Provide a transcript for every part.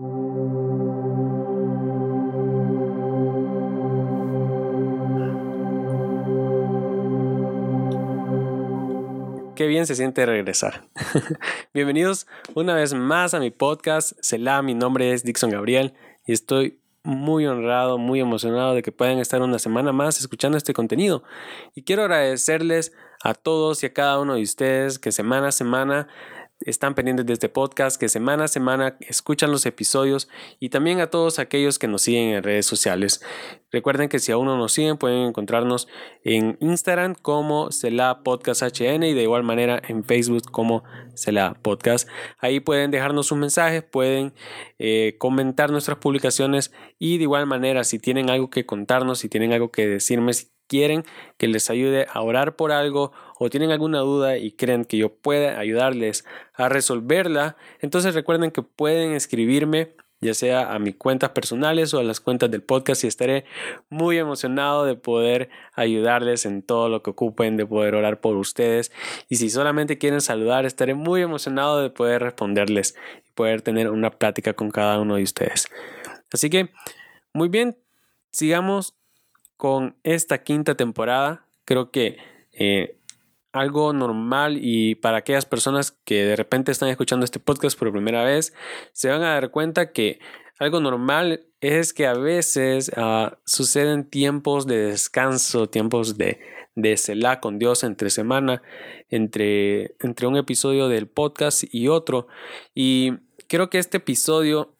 Qué bien se siente regresar. Bienvenidos una vez más a mi podcast. Selah, mi nombre es Dixon Gabriel y estoy muy honrado, muy emocionado de que puedan estar una semana más escuchando este contenido. Y quiero agradecerles a todos y a cada uno de ustedes que semana a semana están pendientes de este podcast, que semana a semana escuchan los episodios y también a todos aquellos que nos siguen en redes sociales. Recuerden que si aún no nos siguen pueden encontrarnos en Instagram como Cela Podcast HN y de igual manera en Facebook como Cela Podcast. Ahí pueden dejarnos un mensaje, pueden eh, comentar nuestras publicaciones y de igual manera si tienen algo que contarnos, si tienen algo que decirme, quieren que les ayude a orar por algo o tienen alguna duda y creen que yo pueda ayudarles a resolverla, entonces recuerden que pueden escribirme ya sea a mis cuentas personales o a las cuentas del podcast y estaré muy emocionado de poder ayudarles en todo lo que ocupen, de poder orar por ustedes y si solamente quieren saludar estaré muy emocionado de poder responderles y poder tener una plática con cada uno de ustedes. Así que, muy bien, sigamos con esta quinta temporada. Creo que eh, algo normal y para aquellas personas que de repente están escuchando este podcast por primera vez, se van a dar cuenta que algo normal es que a veces uh, suceden tiempos de descanso, tiempos de, de celar con Dios entre semana, entre, entre un episodio del podcast y otro. Y creo que este episodio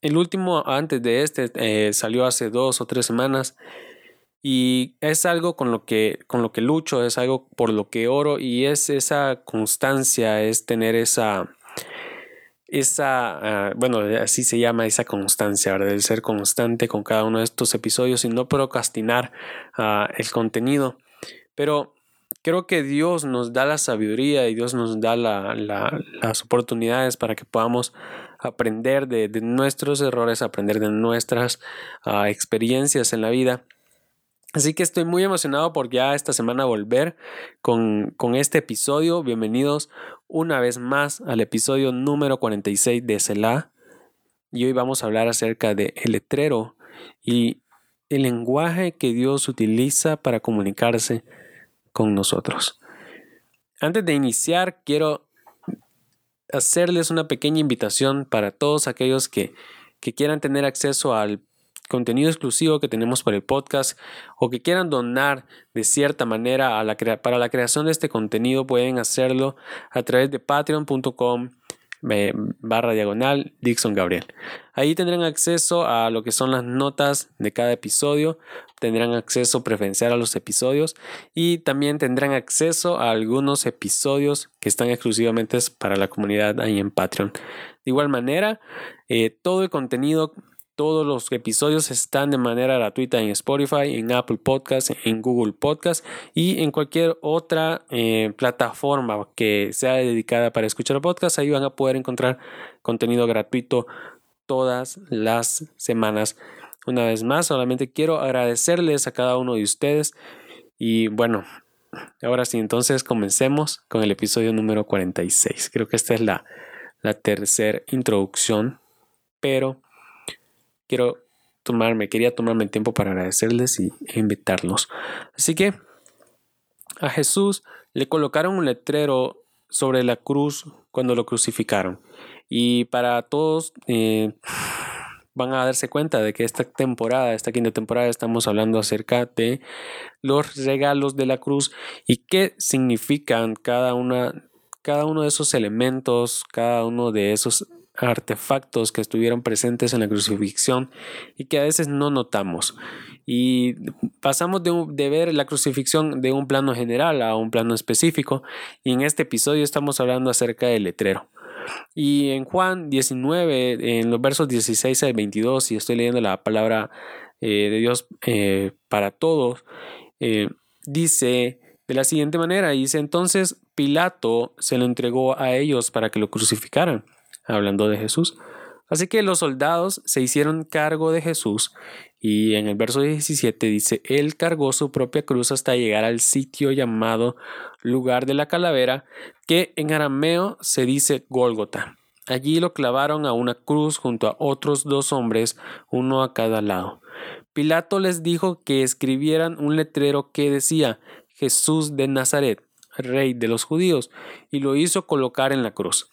el último antes de este eh, salió hace dos o tres semanas y es algo con lo que con lo que lucho, es algo por lo que oro y es esa constancia, es tener esa esa, ah, bueno, así se llama esa constancia, ¿verdad? El ser constante con cada uno de estos episodios y no procrastinar uh, el contenido. Pero creo que Dios nos da la sabiduría y Dios nos da la, las oportunidades para que podamos aprender de, nuestros errores, aprender de nuestras ah, experiencias en la vida. Así que estoy muy emocionado por ya esta semana volver con, con, este episodio. Bienvenidos una vez más al episodio número 46 de Selah. Y hoy vamos a hablar acerca de el letrero y el lenguaje que Dios utiliza para comunicarse con nosotros. Antes de iniciar, quiero hacerles una pequeña invitación para todos aquellos que, quieran tener acceso al contenido exclusivo que tenemos para el podcast o que quieran donar de cierta manera para la creación de este contenido pueden hacerlo a través de patreon.com barra diagonal Dixon Gabriel. Ahí tendrán acceso a lo que son las notas de cada episodio, tendrán acceso preferencial a los episodios y también tendrán acceso a algunos episodios que están exclusivamente para la comunidad ahí en Patreon. De igual manera, eh, todo el contenido todos los episodios están de manera gratuita en Spotify, en Apple Podcasts, en Google Podcasts y en cualquier otra eh, plataforma que sea dedicada para escuchar podcasts. Ahí van a poder encontrar contenido gratuito todas las semanas. Una vez más, solamente quiero agradecerles a cada uno de ustedes. Y bueno, ahora sí, entonces comencemos con el episodio número 46. Creo que esta es la, la tercera introducción, pero quiero tomarme, quería tomarme el tiempo para agradecerles y invitarlos. Así que a Jesús le colocaron un letrero sobre la cruz cuando lo crucificaron. Y para todos eh, van a darse cuenta de que esta temporada, esta quinta temporada, estamos hablando acerca de los regalos de la cruz y qué significan cada una cada uno de esos elementos, cada uno de esos artefactos que estuvieron presentes en la crucifixión y que a veces no notamos. Y pasamos de, ver la crucifixión de un plano general a un plano específico y en este episodio estamos hablando acerca del letrero. Y en Juan 19, en los versos 16 al 22, y estoy leyendo la palabra eh, de Dios eh, para todos, eh, dice de la siguiente manera, dice entonces Pilato se lo entregó a ellos para que lo crucificaran hablando de Jesús. Así que los soldados se hicieron cargo de Jesús y en el verso 17 dice, Él cargó su propia cruz hasta llegar al sitio llamado lugar de la calavera, que en arameo se dice Gólgota. Allí lo clavaron a una cruz junto a otros dos hombres, uno a cada lado. Pilato les dijo que escribieran un letrero que decía Jesús de Nazaret, rey de los judíos, y lo hizo colocar en la cruz.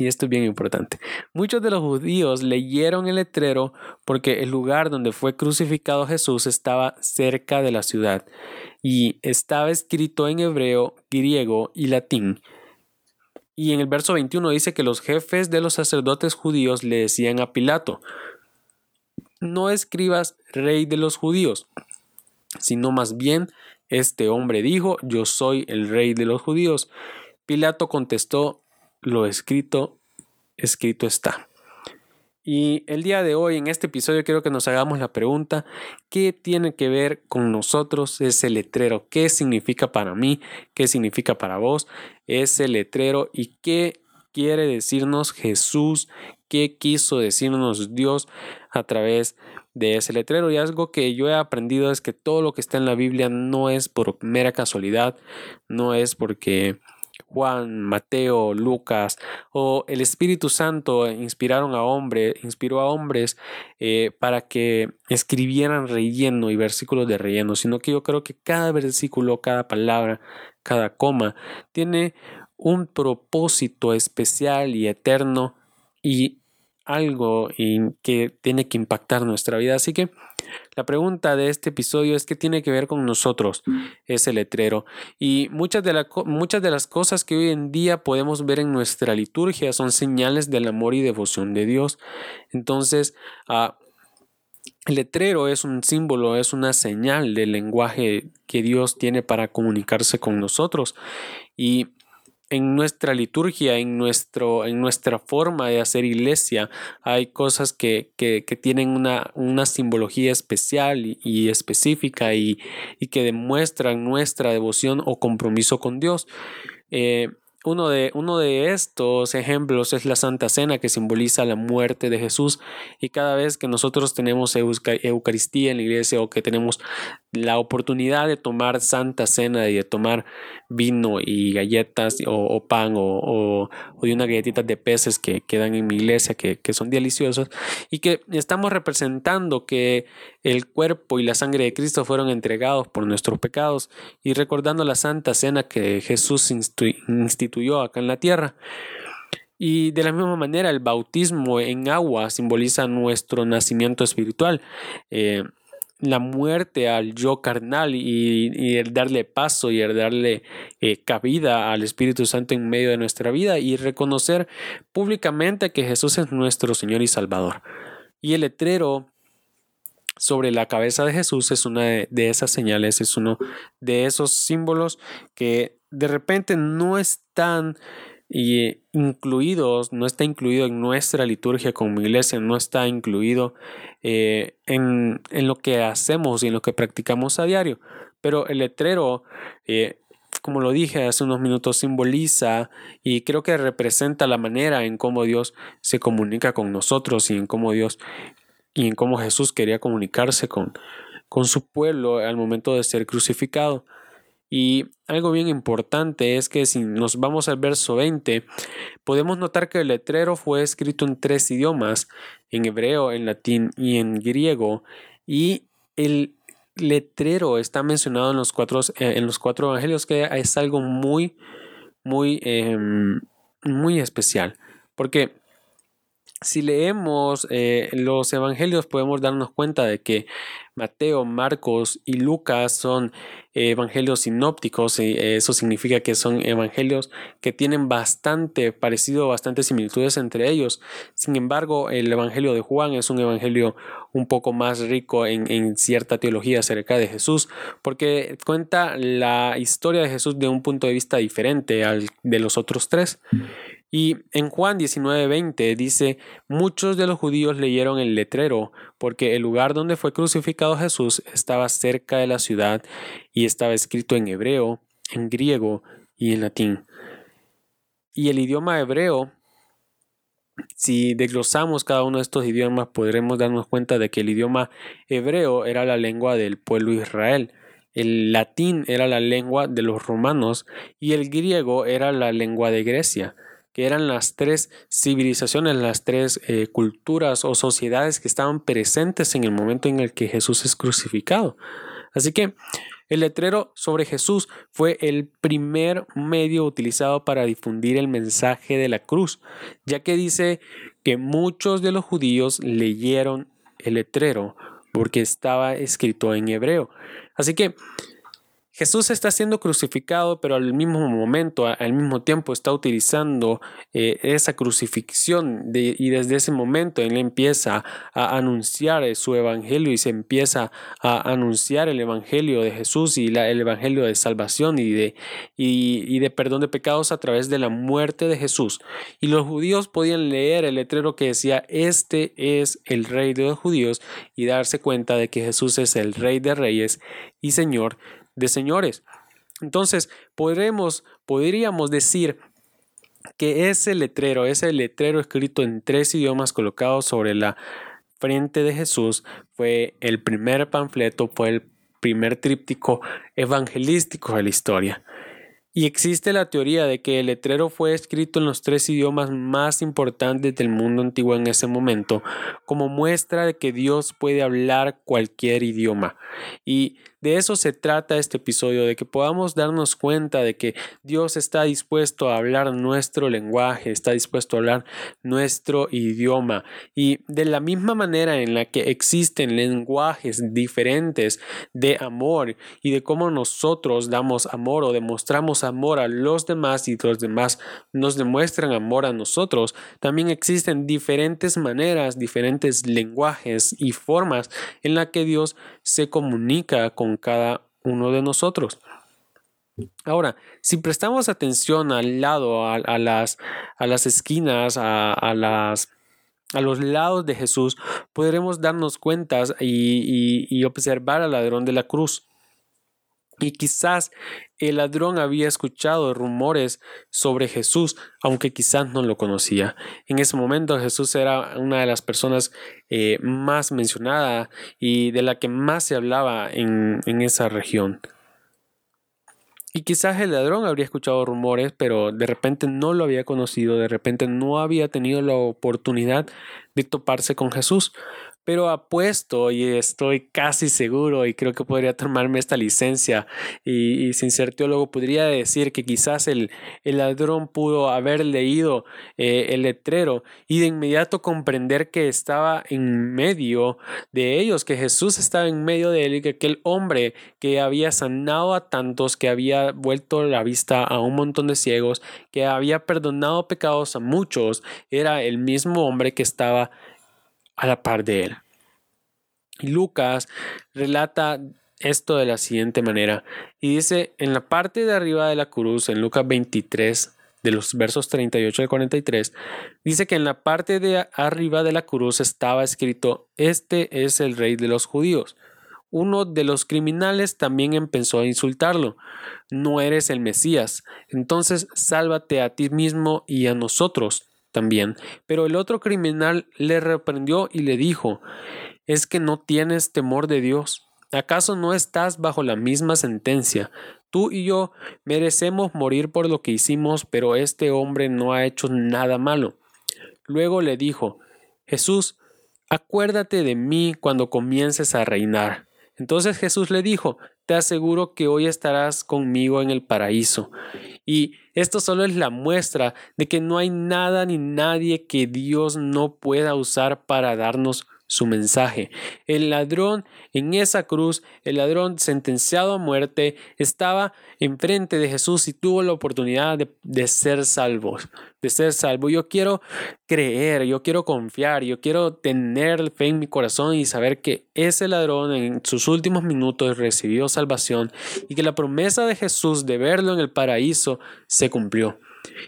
Y esto es bien importante. Muchos de los judíos leyeron el letrero porque el lugar donde fue crucificado Jesús estaba cerca de la ciudad y estaba escrito en hebreo, griego y latín. Y en el verso 21 dice que los jefes de los sacerdotes judíos le decían a Pilato, no escribas rey de los judíos, sino más bien este hombre dijo, yo soy el rey de los judíos. Pilato contestó, lo escrito, escrito está. Y el día de hoy, en este episodio, quiero que nos hagamos la pregunta, ¿qué tiene que ver con nosotros ese letrero? ¿Qué significa para mí? ¿Qué significa para vos ese letrero? ¿Y qué quiere decirnos Jesús? ¿Qué quiso decirnos Dios a través de ese letrero? Y algo que yo he aprendido es que todo lo que está en la Biblia no es por mera casualidad, no es porque Juan, Mateo, Lucas o el Espíritu Santo inspiraron a hombres, inspiró a hombres eh, para que escribieran relleno y versículos de relleno, sino que yo creo que cada versículo, cada palabra, cada coma tiene un propósito especial y eterno y algo que tiene que impactar nuestra vida. Así que la pregunta de este episodio es qué tiene que ver con nosotros ese letrero. Y muchas de, muchas de las cosas que hoy en día podemos ver en nuestra liturgia son señales del amor y devoción de Dios. Entonces, ah, el letrero es un símbolo, es una señal del lenguaje que Dios tiene para comunicarse con nosotros. Y en nuestra liturgia, en, nuestro, en nuestra forma de hacer iglesia, hay cosas que, que, tienen una, una, simbología especial y, específica y, y, que demuestran nuestra devoción o compromiso con Dios. Eh, uno de, uno de estos ejemplos es la Santa Cena que simboliza la muerte de Jesús y cada vez que nosotros tenemos Eucaristía en la iglesia o que tenemos la oportunidad de tomar Santa Cena y de tomar vino y galletas o, pan o, de unas galletitas de peces que quedan en mi iglesia que, que son deliciosas y que estamos representando que el cuerpo y la sangre de Cristo fueron entregados por nuestros pecados y recordando la Santa Cena que Jesús instituyó acá en la tierra. Y de la misma manera, el bautismo en agua simboliza nuestro nacimiento espiritual. Eh, la muerte al yo carnal y, el darle paso y el darle eh, cabida al Espíritu Santo en medio de nuestra vida y reconocer públicamente que Jesús es nuestro Señor y Salvador. Y el letrero sobre la cabeza de Jesús es una de esas señales, es uno de esos símbolos que de repente no están y incluidos, no está incluido en nuestra liturgia como iglesia, no está incluido eh, en, lo que hacemos y en lo que practicamos a diario. Pero el letrero, eh, como lo dije hace unos minutos, simboliza y creo que representa la manera en cómo Dios se comunica con nosotros y en cómo Dios y en cómo Jesús quería comunicarse con, con su pueblo al momento de ser crucificado. Y algo bien importante es que si nos vamos al verso 20, podemos notar que el letrero fue escrito en tres idiomas, en hebreo, en latín y en griego, y el letrero está mencionado en los cuatro, eh, en los cuatro evangelios, que es algo muy, muy, em, muy especial, porque si leemos eh, los evangelios podemos darnos cuenta de que Mateo, Marcos y Lucas son evangelios sinópticos y eso significa que son evangelios que tienen bastante parecido, bastantes similitudes entre ellos. Sin embargo, el evangelio de Juan es un evangelio un poco más rico en, en cierta teología acerca de Jesús porque cuenta la historia de Jesús de un punto de vista diferente al de los otros tres. Y en Juan 19:20 dice, muchos de los judíos leyeron el letrero porque el lugar donde fue crucificado Jesús estaba cerca de la ciudad y estaba escrito en hebreo, en griego y en latín. Y el idioma hebreo, si desglosamos cada uno de estos idiomas, podremos darnos cuenta de que el idioma hebreo era la lengua del pueblo Israel. El latín era la lengua de los romanos y el griego era la lengua de Grecia. Que eran las tres civilizaciones, las tres eh, culturas o sociedades que estaban presentes en el momento en el que Jesús es crucificado. Así que el letrero sobre Jesús fue el primer medio utilizado para difundir el mensaje de la cruz, ya que dice que muchos de los judíos leyeron el letrero porque estaba escrito en hebreo. Así que Jesús está siendo crucificado, pero al mismo momento, al mismo tiempo, está utilizando eh, esa crucifixión y desde ese momento él empieza a anunciar su evangelio y se empieza a anunciar el evangelio de Jesús y el evangelio de salvación y de, y de perdón de pecados a través de la muerte de Jesús. Y los judíos podían leer el letrero que decía, este es el rey de los judíos y darse cuenta de que Jesús es el rey de reyes y Señor de señores. Entonces, podremos, podríamos decir que ese letrero, ese letrero escrito en tres idiomas colocado sobre la frente de Jesús, fue el primer panfleto, fue el primer tríptico evangelístico de la historia. Y existe la teoría de que el letrero fue escrito en los tres idiomas más importantes del mundo antiguo en ese momento, como muestra de que Dios puede hablar cualquier idioma. Y de eso se trata este episodio, de que podamos darnos cuenta de que Dios está dispuesto a hablar nuestro lenguaje, está dispuesto a hablar nuestro idioma. Y de la misma manera en la que existen lenguajes diferentes de amor y de cómo nosotros damos amor o demostramos amor a los demás y los demás nos demuestran amor a nosotros, también existen diferentes maneras, diferentes lenguajes y formas en la que Dios se comunica con cada uno de nosotros. Ahora, si prestamos atención al lado, a, las, a las, esquinas, a, las, a los lados de Jesús, podremos darnos cuenta y, y observar al ladrón de la cruz. Y quizás el ladrón había escuchado rumores sobre Jesús, aunque quizás no lo conocía. En ese momento Jesús era una de las personas eh, más mencionada y de la que más se hablaba en, en esa región. Y quizás el ladrón habría escuchado rumores, pero de repente no lo había conocido, de repente no había tenido la oportunidad de toparse con Jesús pero apuesto y estoy casi seguro y creo que podría tomarme esta licencia. Y, sin ser teólogo podría decir que quizás el, el ladrón pudo haber leído eh, el letrero y de inmediato comprender que estaba en medio de ellos, que Jesús estaba en medio de él y que aquel hombre que había sanado a tantos, que había vuelto la vista a un montón de ciegos, que había perdonado pecados a muchos, era el mismo hombre que estaba a la par de él. Lucas relata esto de la siguiente manera y dice en la parte de arriba de la cruz, en Lucas 23, de los versos 38 al 43, dice que en la parte de arriba de la cruz estaba escrito, este es el rey de los judíos. Uno de los criminales también empezó a insultarlo. No eres el Mesías, entonces sálvate a ti mismo y a nosotros también. Pero el otro criminal le reprendió y le dijo, ¿es que no tienes temor de Dios? ¿Acaso no estás bajo la misma sentencia? Tú y yo merecemos morir por lo que hicimos, pero este hombre no ha hecho nada malo. Luego le dijo, Jesús, acuérdate de mí cuando comiences a reinar. Entonces Jesús le dijo, te aseguro que hoy estarás conmigo en el paraíso. Y esto solo es la muestra de que no hay nada ni nadie que Dios no pueda usar para darnos su mensaje. El ladrón en esa cruz, el ladrón sentenciado a muerte, estaba enfrente de Jesús y tuvo la oportunidad de, ser salvo, de ser salvo. Yo quiero creer, yo quiero confiar, yo quiero tener fe en mi corazón y saber que ese ladrón en sus últimos minutos recibió salvación y que la promesa de Jesús de verlo en el paraíso se cumplió.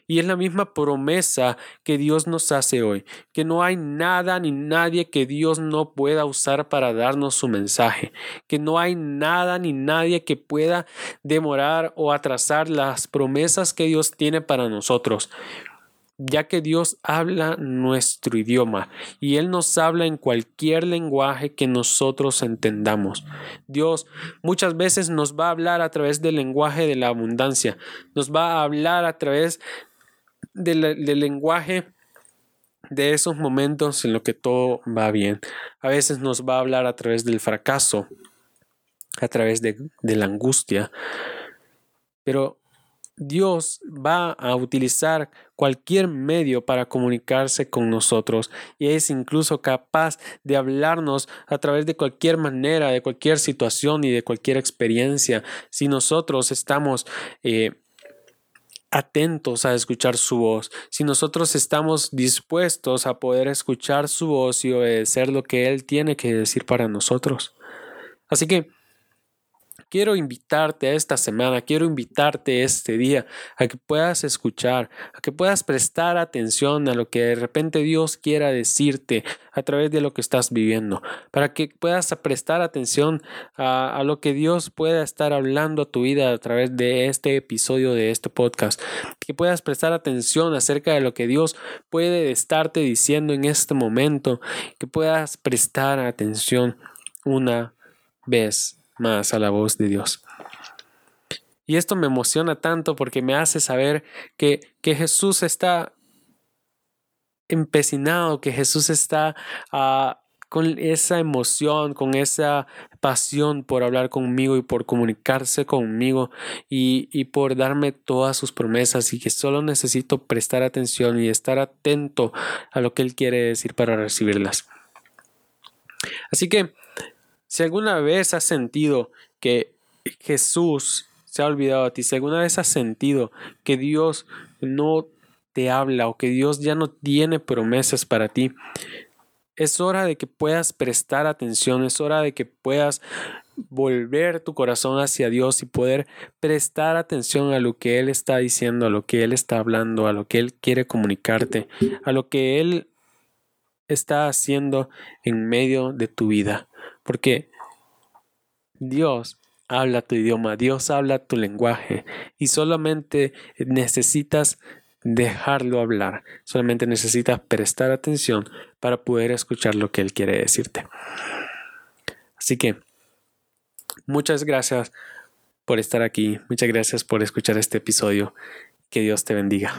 Y es la misma promesa que Dios nos hace hoy, que no hay nada ni nadie que Dios no pueda usar para darnos su mensaje, que no hay nada ni nadie que pueda demorar o atrasar las promesas que Dios tiene para nosotros ya que Dios habla nuestro idioma y Él nos habla en cualquier lenguaje que nosotros entendamos. Dios muchas veces nos va a hablar a través del lenguaje de la abundancia, nos va a hablar a través del, lenguaje de esos momentos en los que todo va bien. A veces nos va a hablar a través del fracaso, a través de, de la angustia, pero Dios va a utilizar cualquier medio para comunicarse con nosotros y es incluso capaz de hablarnos a través de cualquier manera, de cualquier situación y de cualquier experiencia. Si nosotros estamos eh, atentos a escuchar su voz, si nosotros estamos dispuestos a poder escuchar su voz y obedecer lo que Él tiene que decir para nosotros. Así que quiero invitarte a esta semana, quiero invitarte este día a que puedas escuchar, a que puedas prestar atención a lo que de repente Dios quiera decirte a través de lo que estás viviendo, para que puedas prestar atención a, lo que Dios pueda estar hablando a tu vida a través de este episodio de este podcast, que puedas prestar atención acerca de lo que Dios puede estarte diciendo en este momento, que puedas prestar atención una vez más a la voz de Dios. Y esto me emociona tanto porque me hace saber que, que Jesús está empecinado, que Jesús está ah, con esa emoción, con esa pasión por hablar conmigo y por comunicarse conmigo y, y, por darme todas sus promesas y que solo necesito prestar atención y estar atento a lo que Él quiere decir para recibirlas. Así que si alguna vez has sentido que Jesús se ha olvidado de ti, si alguna vez has sentido que Dios no te habla o que Dios ya no tiene promesas para ti, es hora de que puedas prestar atención, es hora de que puedas volver tu corazón hacia Dios y poder prestar atención a lo que Él está diciendo, a lo que Él está hablando, a lo que Él quiere comunicarte, a lo que Él está haciendo en medio de tu vida. Porque Dios habla tu idioma, Dios habla tu lenguaje y solamente necesitas dejarlo hablar, solamente necesitas prestar atención para poder escuchar lo que Él quiere decirte. Así que muchas gracias por estar aquí, muchas gracias por escuchar este episodio, que Dios te bendiga.